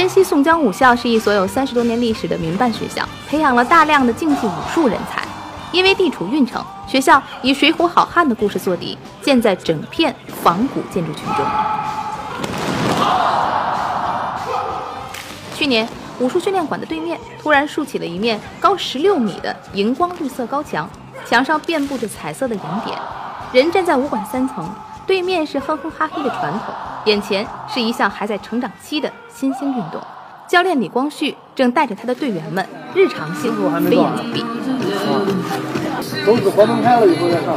山西宋江武校是一所有三十多年历史的民办学校，培养了大量的竞技武术人才。因为地处运城，学校以《水浒好汉》的故事做底，建在整片仿古建筑群中。去年，武术训练馆的对面突然竖起了一面高十六米的荧光绿色高墙，墙上遍布着彩色的银点。人站在武馆三层，对面是哼哼哈嘿的传统，眼前是一项还在成长期的新兴运动。教练李光旭正带着他的队员们日常性飞檐走壁。都是活动开了以后再上。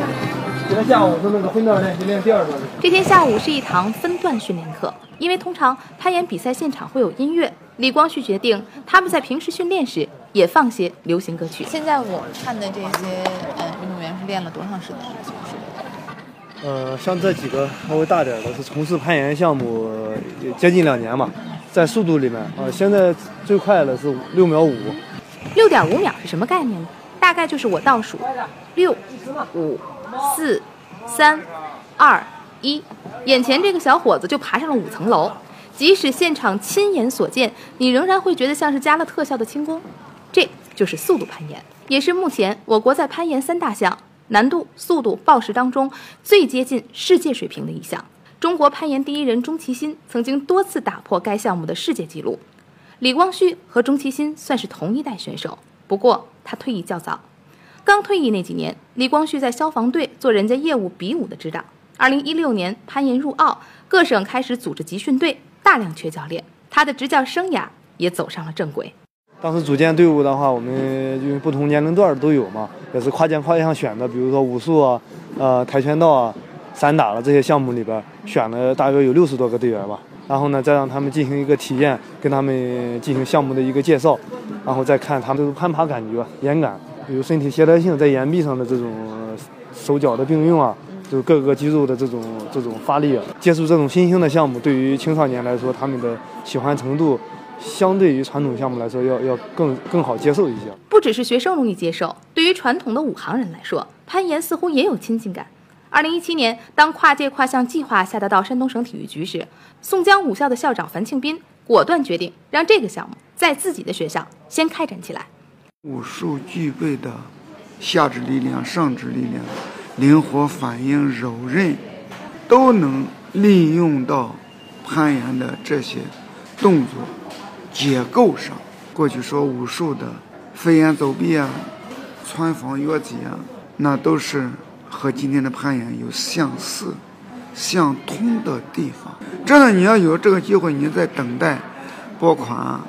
今天下午是那个分段练习练第二段。这天下午是一堂分段训练课，因为通常攀岩比赛现场会有音乐，李光旭决定他们在平时训练时也放些流行歌曲。现在我看的这些呃运动员是练了多长时间？呃，像这几个稍微大点的，是从事攀岩项目也接近两年嘛。在速度里面啊，现在最快的是六秒五。六点五秒是什么概念呢？大概就是我倒数六、五、四、三、二、一，眼前这个小伙子就爬上了五层楼。即使现场亲眼所见，你仍然会觉得像是加了特效的轻功。这就是速度攀岩，也是目前我国在攀岩三大项难度、速度、报时当中最接近世界水平的一项。中国攀岩第一人钟其鑫曾经多次打破该项目的世界纪录。李光旭和钟其鑫算是同一代选手，不过他退役较早。刚退役那几年，李光旭在消防队做人家业务比武的指导。二零一六年攀岩入奥，各省开始组织集训队，大量缺教练，他的执教生涯也走上了正轨。当时组建队伍的话，我们因为不同年龄段都有嘛，也是跨界跨项选的，比如说武术啊，呃，跆拳道啊。散打了这些项目里边，选了大约有六十多个队员吧。然后呢，再让他们进行一个体验，跟他们进行项目的一个介绍，然后再看他们的攀爬感觉、延感，比如身体协调性，在岩壁上的这种手脚的并用啊，就是各个肌肉的这种这种发力啊。接触这种新兴的项目，对于青少年来说，他们的喜欢程度，相对于传统项目来说，要要更更好接受一些。不只是学生容易接受，对于传统的武行人来说，攀岩似乎也有亲近感。二零一七年，当跨界跨项计划下达到山东省体育局时，宋江武校的校长樊庆斌果断决定让这个项目在自己的学校先开展起来。武术具备的下肢力量、上肢力量、灵活反应、柔韧，都能利用到攀岩的这些动作结构上。过去说武术的飞檐走壁啊、穿房越脊啊，那都是。和今天的攀岩有相似、相通的地方。真的，你要有这个机会，你在等待拨款，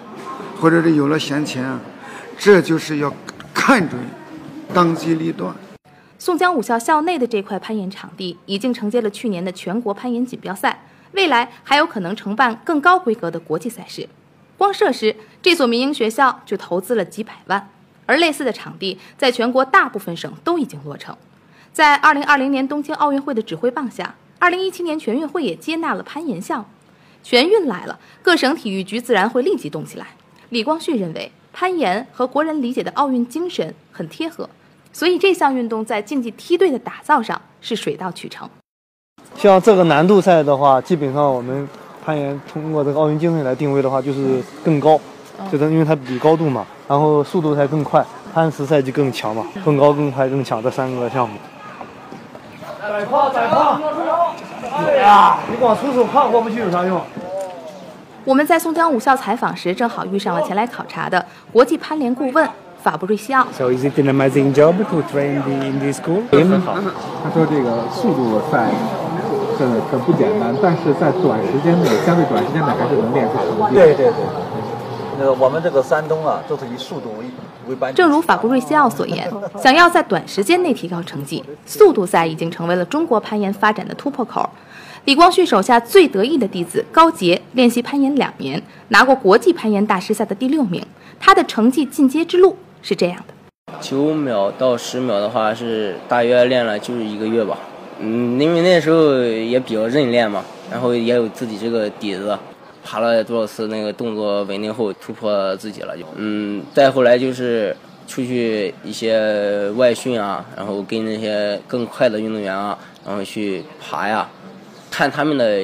或者是有了闲钱，这就是要看准，当机立断。宋江武校校内的这块攀岩场地已经承接了去年的全国攀岩锦标赛，未来还有可能承办更高规格的国际赛事。光设施，这所民营学校就投资了几百万，而类似的场地在全国大部分省都已经落成。在二零二零年东京奥运会的指挥棒下，二零一七年全运会也接纳了攀岩项目。全运来了，各省体育局自然会立即动起来。李光旭认为，攀岩和国人理解的奥运精神很贴合，所以这项运动在竞技梯队的打造上是水到渠成。像这个难度赛的话，基本上我们攀岩通过这个奥运精神来定位的话，就是更高，就是因为它比高度嘛，然后速度才更快，攀石赛就更强嘛，更高、更快、更强这三个项目。再跨再跨！对呀，你光出手跨过不去有啥用？我们在松江武校采访时，正好遇上了前来考察的国际攀联顾问法布瑞西奥。So is it an amazing job to train in this school? 很好。他说这个速度赛很很不简单，但是在短时间内，相对短时间内还是能练出成绩。对对对。那个我们这个山东啊，都是以速度为为班。正如法布瑞西奥所言，想要在短时间内提高成绩，速度赛已经成为了中国攀岩发展的突破口。李光旭手下最得意的弟子高杰练习攀岩两年，拿过国际攀岩大师赛的第六名。他的成绩进阶之路是这样的：九秒到十秒的话是大约练了就是一个月吧。嗯，因为那时候也比较认练嘛，然后也有自己这个底子。爬了多少次，那个动作稳定后突破自己了，就嗯，再后来就是出去一些外训啊，然后跟那些更快的运动员啊，然后去爬呀，看他们的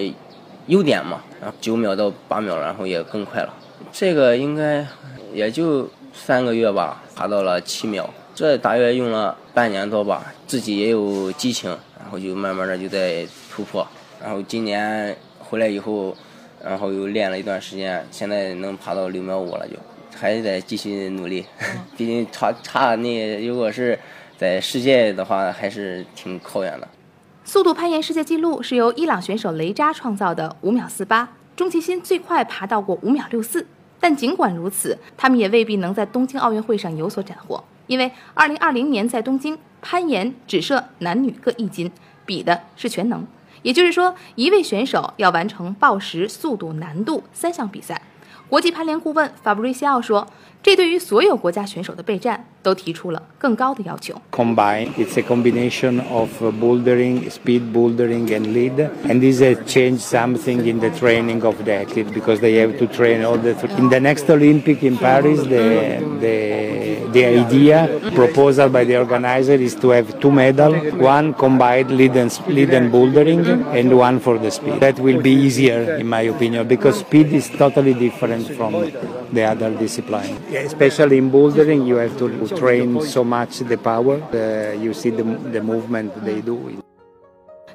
优点嘛，然后九秒到八秒，然后也更快了。这个应该也就三个月吧，爬到了七秒，这大约用了半年多吧。自己也有激情，然后就慢慢的就在突破。然后今年回来以后，然后又练了一段时间，现在能爬到六秒五了，就还得继续努力。毕竟差差那如果是在世界的话，还是挺靠远的。速度攀岩世界纪录是由伊朗选手雷扎创造的五秒四八，钟其鑫最快爬到过五秒六四。但尽管如此，他们也未必能在东京奥运会上有所斩获，因为二零二零年在东京攀岩只设男女各一金，比的是全能。也就是说，一位选手要完成报时、速度、难度三项比赛。国际攀联顾问法布瑞西奥说。这对于所有国家选手的备战都提出了更高的要求。Combine, it's a combination of bouldering, speed bouldering, and lead, and this has changed something in the training of the athlete because they have to train all the. In the next Olympic in Paris, the the the idea proposal by the organizer is to have two medals, one combined lead and lead and bouldering, and one for the speed. That will be easier, in my opinion, because speed is totally different From the other discipline. Especially in bouldering, you have to train so much the power. Uh, you see the, the movement they do.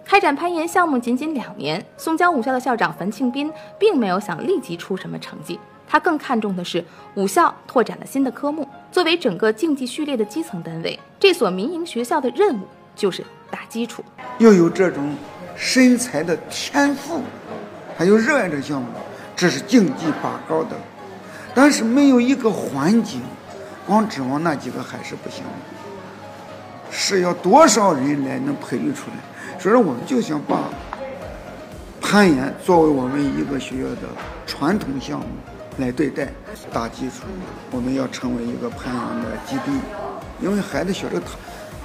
开展攀岩项目仅仅两年，松江武校的校长樊庆斌并没有想立即出什么成绩，他更看重的是武校拓展了新的科目。作为整个竞技序列的基层单位，这所民营学校的任务就是打基础，要有这种身材的天赋，还有热爱这项目，这是竞技拔高的。但是没有一个环境，光指望那几个还是不行的，是要多少人来能培育出来？所以说，我们就想把攀岩作为我们一个学校的传统项目来对待，打基础。我们要成为一个攀岩的基地，因为孩子学这他，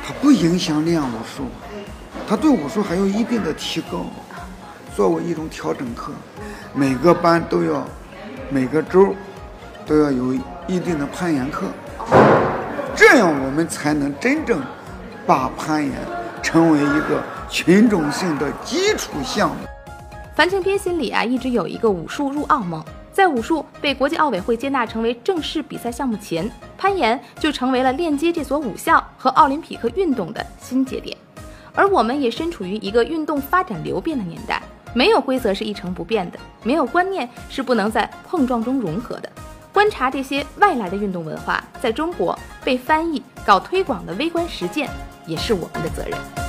他不影响练武术，他对武术还有一定的提高，作为一种调整课，每个班都要每个周。都要有一定的攀岩课，这样我们才能真正把攀岩成为一个群众性的基础项目。樊庆斌心里啊，一直有一个武术入奥梦。在武术被国际奥委会接纳成为正式比赛项目前，攀岩就成为了链接这所武校和奥林匹克运动的新节点。而我们也身处于一个运动发展流变的年代，没有规则是一成不变的，没有观念是不能在碰撞中融合的。观察这些外来的运动文化在中国被翻译、搞推广的微观实践，也是我们的责任。